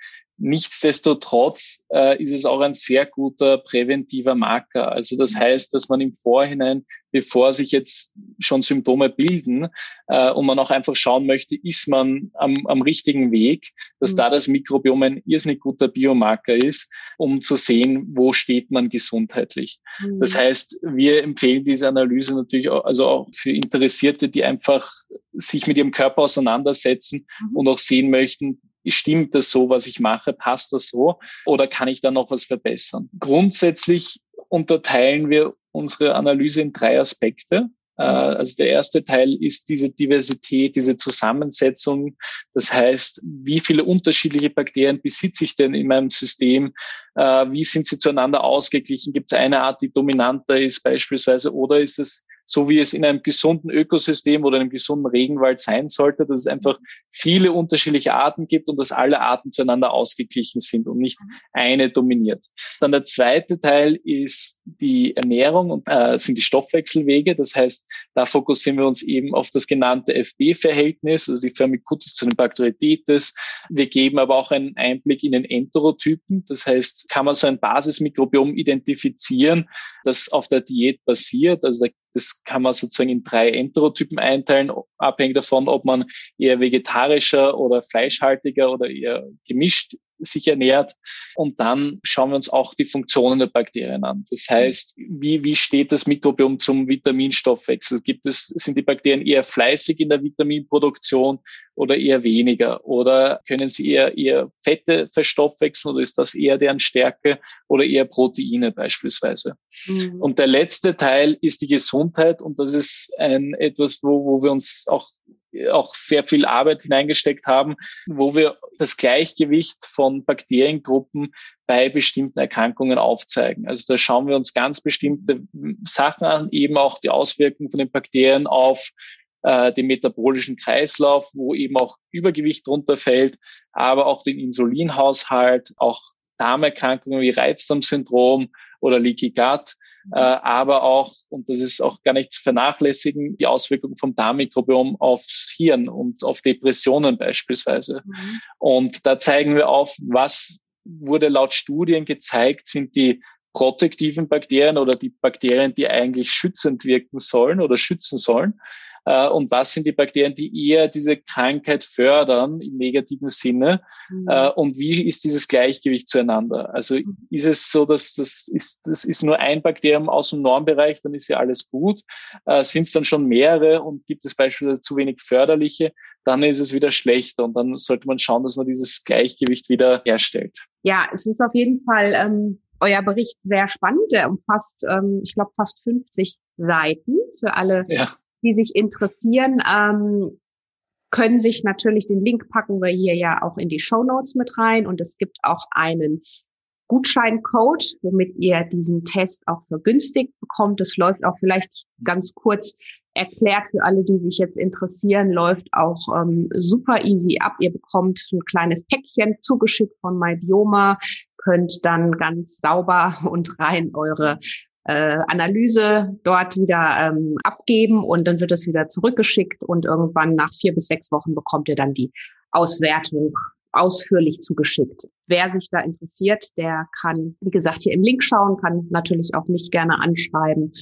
Nichtsdestotrotz äh, ist es auch ein sehr guter präventiver Marker. Also das heißt, dass man im Vorhinein, bevor sich jetzt schon Symptome bilden äh, und man auch einfach schauen möchte, ist man am, am richtigen Weg, dass mhm. da das Mikrobiom ein irrsinnig guter Biomarker ist, um zu sehen, wo steht man gesundheitlich. Mhm. Das heißt, wir empfehlen diese Analyse natürlich auch, also auch für Interessierte, die einfach sich mit ihrem Körper auseinandersetzen mhm. und auch sehen möchten, stimmt das so, was ich mache? Passt das so? Oder kann ich da noch was verbessern? Grundsätzlich unterteilen wir unsere Analyse in drei Aspekte. Äh, also der erste Teil ist diese Diversität, diese Zusammensetzung. Das heißt, wie viele unterschiedliche Bakterien besitze ich denn in meinem System? Äh, wie sind sie zueinander ausgeglichen? Gibt es eine Art, die dominanter ist beispielsweise? Oder ist es so wie es in einem gesunden Ökosystem oder einem gesunden Regenwald sein sollte, dass es einfach viele unterschiedliche Arten gibt und dass alle Arten zueinander ausgeglichen sind und nicht eine dominiert. Dann der zweite Teil ist die Ernährung und äh, sind die Stoffwechselwege. Das heißt, da fokussieren wir uns eben auf das genannte FB-Verhältnis, also die Firmicutes zu den Bakteriotetes. Wir geben aber auch einen Einblick in den Enterotypen. Das heißt, kann man so ein Basismikrobiom identifizieren, das auf der Diät basiert. Also da das kann man sozusagen in drei Enterotypen einteilen, abhängig davon, ob man eher vegetarischer oder fleischhaltiger oder eher gemischt sich ernährt. Und dann schauen wir uns auch die Funktionen der Bakterien an. Das heißt, wie, wie steht das Mikrobiom zum Vitaminstoffwechsel? Gibt es, sind die Bakterien eher fleißig in der Vitaminproduktion oder eher weniger? Oder können sie eher, eher Fette verstoffwechseln oder ist das eher deren Stärke oder eher Proteine beispielsweise? Mhm. Und der letzte Teil ist die Gesundheit und das ist ein etwas, wo, wo wir uns auch auch sehr viel Arbeit hineingesteckt haben, wo wir das Gleichgewicht von Bakteriengruppen bei bestimmten Erkrankungen aufzeigen. Also da schauen wir uns ganz bestimmte Sachen an, eben auch die Auswirkungen von den Bakterien auf äh, den metabolischen Kreislauf, wo eben auch Übergewicht runterfällt, aber auch den Insulinhaushalt, auch Darmerkrankungen wie Reizdarmsyndrom oder Leaky Gut äh, aber auch, und das ist auch gar nicht zu vernachlässigen, die Auswirkungen vom Darmmikrobiom aufs Hirn und auf Depressionen beispielsweise. Mhm. Und da zeigen wir auf, was wurde laut Studien gezeigt, sind die protektiven Bakterien oder die Bakterien, die eigentlich schützend wirken sollen oder schützen sollen. Äh, und was sind die Bakterien, die eher diese Krankheit fördern im negativen Sinne mhm. Äh, und wie ist dieses Gleichgewicht zueinander? Also mhm. ist es so, dass das ist, das ist nur ein Bakterium aus dem Normbereich, dann ist ja alles gut. Äh, sind es dann schon mehrere und gibt es beispielsweise zu wenig förderliche, dann ist es wieder schlechter und dann sollte man schauen, dass man dieses Gleichgewicht wieder herstellt. Ja, es ist auf jeden Fall ähm, euer Bericht sehr spannend. Der umfasst, ähm, ich glaube, fast 50 Seiten für alle ja die sich interessieren, ähm, können sich natürlich den Link packen wir hier ja auch in die Show Notes mit rein und es gibt auch einen Gutscheincode, womit ihr diesen Test auch vergünstigt bekommt. Es läuft auch vielleicht ganz kurz erklärt für alle, die sich jetzt interessieren, läuft auch ähm, super easy ab. Ihr bekommt ein kleines Päckchen zugeschickt von MyBioma, könnt dann ganz sauber und rein eure äh, Analyse dort wieder ähm, abgeben und dann wird es wieder zurückgeschickt und irgendwann nach vier bis sechs Wochen bekommt ihr dann die Auswertung ausführlich zugeschickt. Wer sich da interessiert, der kann, wie gesagt, hier im Link schauen, kann natürlich auch mich gerne anschreiben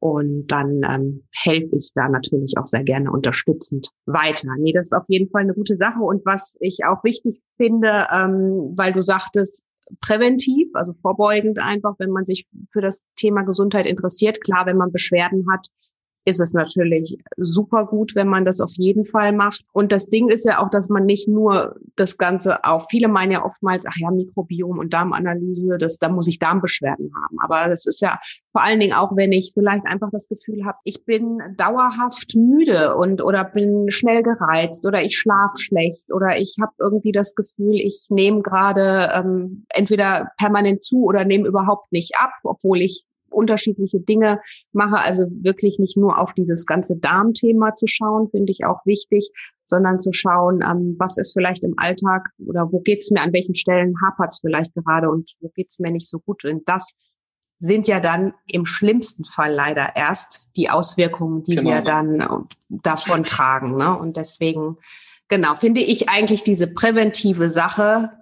und dann ähm, helfe ich da natürlich auch sehr gerne unterstützend weiter. Nee, das ist auf jeden Fall eine gute Sache. Und was ich auch wichtig finde, ähm, weil du sagtest, präventiv, also vorbeugend einfach, wenn man sich für das Thema Gesundheit interessiert. Klar, wenn man Beschwerden hat, ist es natürlich super gut, wenn man das auf jeden Fall macht. Und das Ding ist ja auch, dass man nicht nur das Ganze auf, viele meinen ja oftmals, ach ja, Mikrobiom und Darmanalyse, das, da muss ich Darmbeschwerden haben. Aber das ist ja vor allen Dingen auch, wenn ich vielleicht einfach das Gefühl habe, ich bin dauerhaft müde und oder bin schnell gereizt oder ich schlafe schlecht oder ich habe irgendwie das Gefühl, ich nehme gerade ähm, entweder permanent zu oder nehme überhaupt nicht ab, obwohl ich unterschiedliche Dinge mache. Also wirklich nicht nur auf dieses ganze Darmthema zu schauen, finde ich auch wichtig, sondern zu schauen, ähm, was ist vielleicht im Alltag oder wo geht's mir, an welchen Stellen hapert es vielleicht gerade und wo geht's mir nicht so gut. Und das sind ja dann im schlimmsten Fall leider erst die Auswirkungen, die genau. wir dann äh, davon tragen. Ne? Und deswegen, genau, finde ich eigentlich diese präventive Sache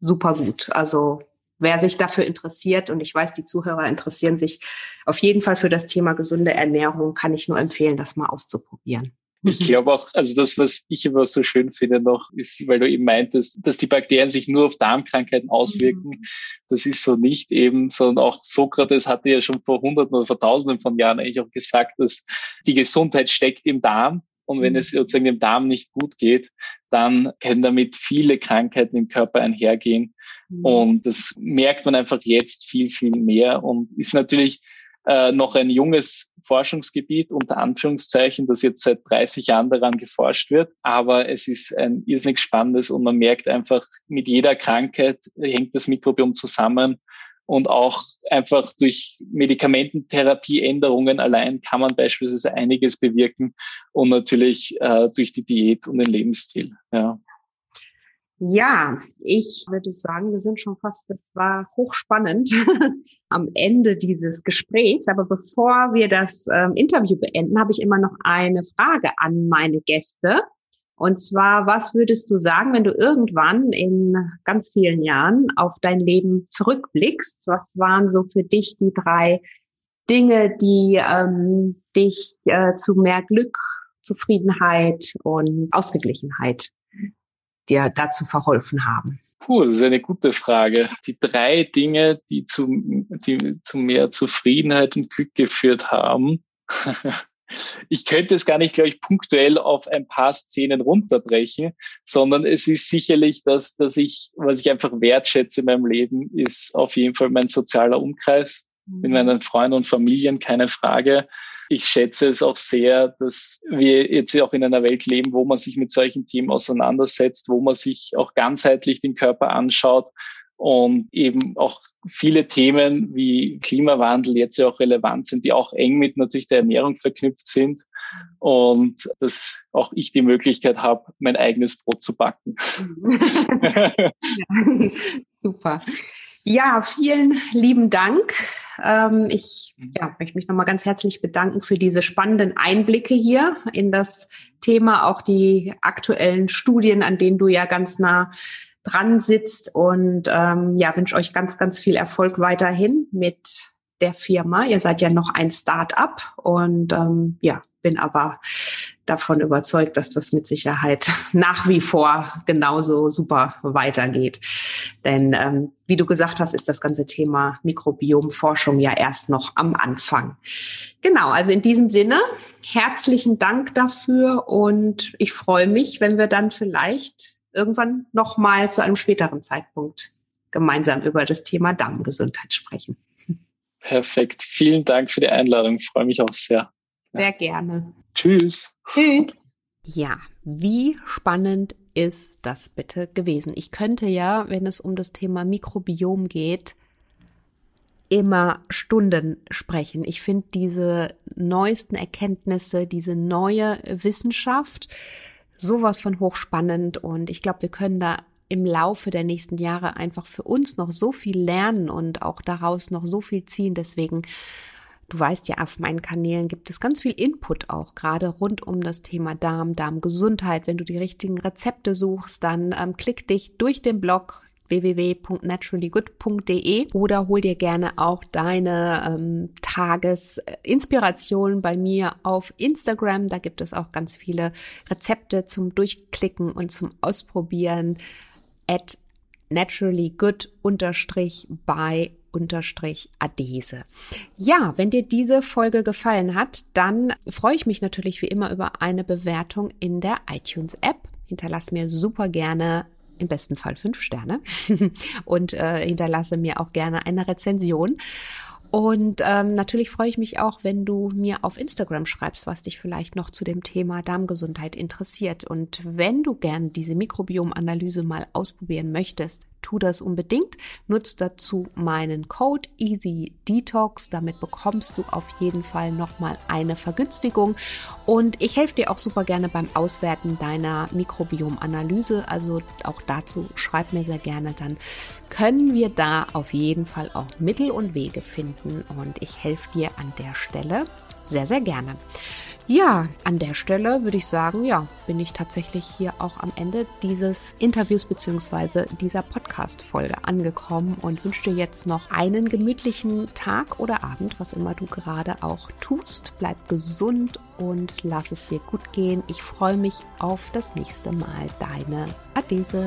super gut. Also wer sich dafür interessiert, und ich weiß, die Zuhörer interessieren sich auf jeden Fall für das Thema gesunde Ernährung, kann ich nur empfehlen, das mal auszuprobieren. Ich glaube auch, also das, was ich immer so schön finde noch, ist, weil du eben meintest, dass die Bakterien sich nur auf Darmkrankheiten auswirken. Mhm. Das ist so nicht eben, sondern auch Sokrates hatte ja schon vor Hunderten oder vor Tausenden von Jahren eigentlich auch gesagt, dass die Gesundheit steckt im Darm. Und wenn es sozusagen dem Darm nicht gut geht, dann können damit viele Krankheiten im Körper einhergehen. Mhm. Und das merkt man einfach jetzt viel, viel mehr und ist natürlich äh, noch ein junges Forschungsgebiet, unter Anführungszeichen, das jetzt seit 30 Jahren daran geforscht wird. Aber es ist ein irrsinnig spannendes und man merkt einfach, mit jeder Krankheit hängt das Mikrobiom zusammen. Und auch einfach durch Medikamententherapieänderungen allein kann man beispielsweise einiges bewirken und natürlich äh, durch die Diät und den Lebensstil. Ja. Ja, ich würde sagen, wir sind schon fast, das war hochspannend am Ende dieses Gesprächs. Aber bevor wir das ähm, Interview beenden, habe ich immer noch eine Frage an meine Gäste. Und zwar, was würdest du sagen, wenn du irgendwann in ganz vielen Jahren auf dein Leben zurückblickst? Was waren so für dich die drei Dinge, die ähm, dich äh, zu mehr Glück, Zufriedenheit und Ausgeglichenheit dir dazu verholfen haben? Puh, das ist eine gute Frage. Die drei Dinge, die zu, die zu mehr Zufriedenheit und Glück geführt haben. ich könnte es gar nicht, glaube ich, punktuell auf ein paar Szenen runterbrechen, sondern es ist sicherlich das, dass ich, was ich einfach wertschätze in meinem Leben, ist auf jeden Fall mein sozialer Umkreis mit mhm. meinen Freunden und Familien, keine Frage ich schätze es auch sehr, dass wir jetzt auch in einer Welt leben, wo man sich mit solchen Themen auseinandersetzt, wo man sich auch ganzheitlich den Körper anschaut und eben auch viele Themen wie Klimawandel jetzt ja auch relevant sind, die auch eng mit natürlich der Ernährung verknüpft sind und dass auch ich die Möglichkeit habe, mein eigenes Brot zu backen. ja, super. Ja, vielen lieben Dank. Ähm, ich mhm. ja, möchte mich nochmal ganz herzlich bedanken für diese spannenden Einblicke hier in das Thema, auch die aktuellen Studien, an denen du ja ganz nah dran sitzt. Und ähm, ja, wünsche euch ganz, ganz viel Erfolg weiterhin mit der Firma. Ihr seid ja noch ein Start-up und ähm, ja, bin aber davon überzeugt, dass das mit Sicherheit nach wie vor genauso super weitergeht. Denn ähm, wie du gesagt hast, ist das ganze Thema Mikrobiomforschung ja erst noch am Anfang. Genau, also in diesem Sinne, herzlichen Dank dafür und ich freue mich, wenn wir dann vielleicht irgendwann nochmal zu einem späteren Zeitpunkt gemeinsam über das Thema Darmgesundheit sprechen. Perfekt. Vielen Dank für die Einladung. Ich freue mich auch sehr. Sehr gerne. Tschüss. Tschüss. Ja, wie spannend ist das bitte gewesen? Ich könnte ja, wenn es um das Thema Mikrobiom geht, immer Stunden sprechen. Ich finde diese neuesten Erkenntnisse, diese neue Wissenschaft sowas von hochspannend und ich glaube, wir können da im Laufe der nächsten Jahre einfach für uns noch so viel lernen und auch daraus noch so viel ziehen. Deswegen Du weißt ja, auf meinen Kanälen gibt es ganz viel Input auch, gerade rund um das Thema Darm, Darmgesundheit. Wenn du die richtigen Rezepte suchst, dann ähm, klick dich durch den Blog www.naturallygood.de oder hol dir gerne auch deine ähm, Tagesinspiration bei mir auf Instagram. Da gibt es auch ganz viele Rezepte zum Durchklicken und zum Ausprobieren at naturallygood by unterstrich Adese. Ja, wenn dir diese Folge gefallen hat, dann freue ich mich natürlich wie immer über eine Bewertung in der iTunes App. Hinterlass mir super gerne im besten Fall fünf Sterne und äh, hinterlasse mir auch gerne eine Rezension. Und ähm, natürlich freue ich mich auch, wenn du mir auf Instagram schreibst, was dich vielleicht noch zu dem Thema Darmgesundheit interessiert. Und wenn du gern diese Mikrobiomanalyse mal ausprobieren möchtest, tu das unbedingt. Nutz dazu meinen Code Easy Detox. Damit bekommst du auf jeden Fall nochmal eine Vergünstigung. Und ich helfe dir auch super gerne beim Auswerten deiner Mikrobiomanalyse. Also auch dazu schreib mir sehr gerne. Dann können wir da auf jeden Fall auch Mittel und Wege finden. Und ich helfe dir an der Stelle sehr, sehr gerne. Ja, an der Stelle würde ich sagen, ja, bin ich tatsächlich hier auch am Ende dieses Interviews bzw. dieser Podcast-Folge angekommen und wünsche dir jetzt noch einen gemütlichen Tag oder Abend, was immer du gerade auch tust. Bleib gesund und lass es dir gut gehen. Ich freue mich auf das nächste Mal. Deine Adese.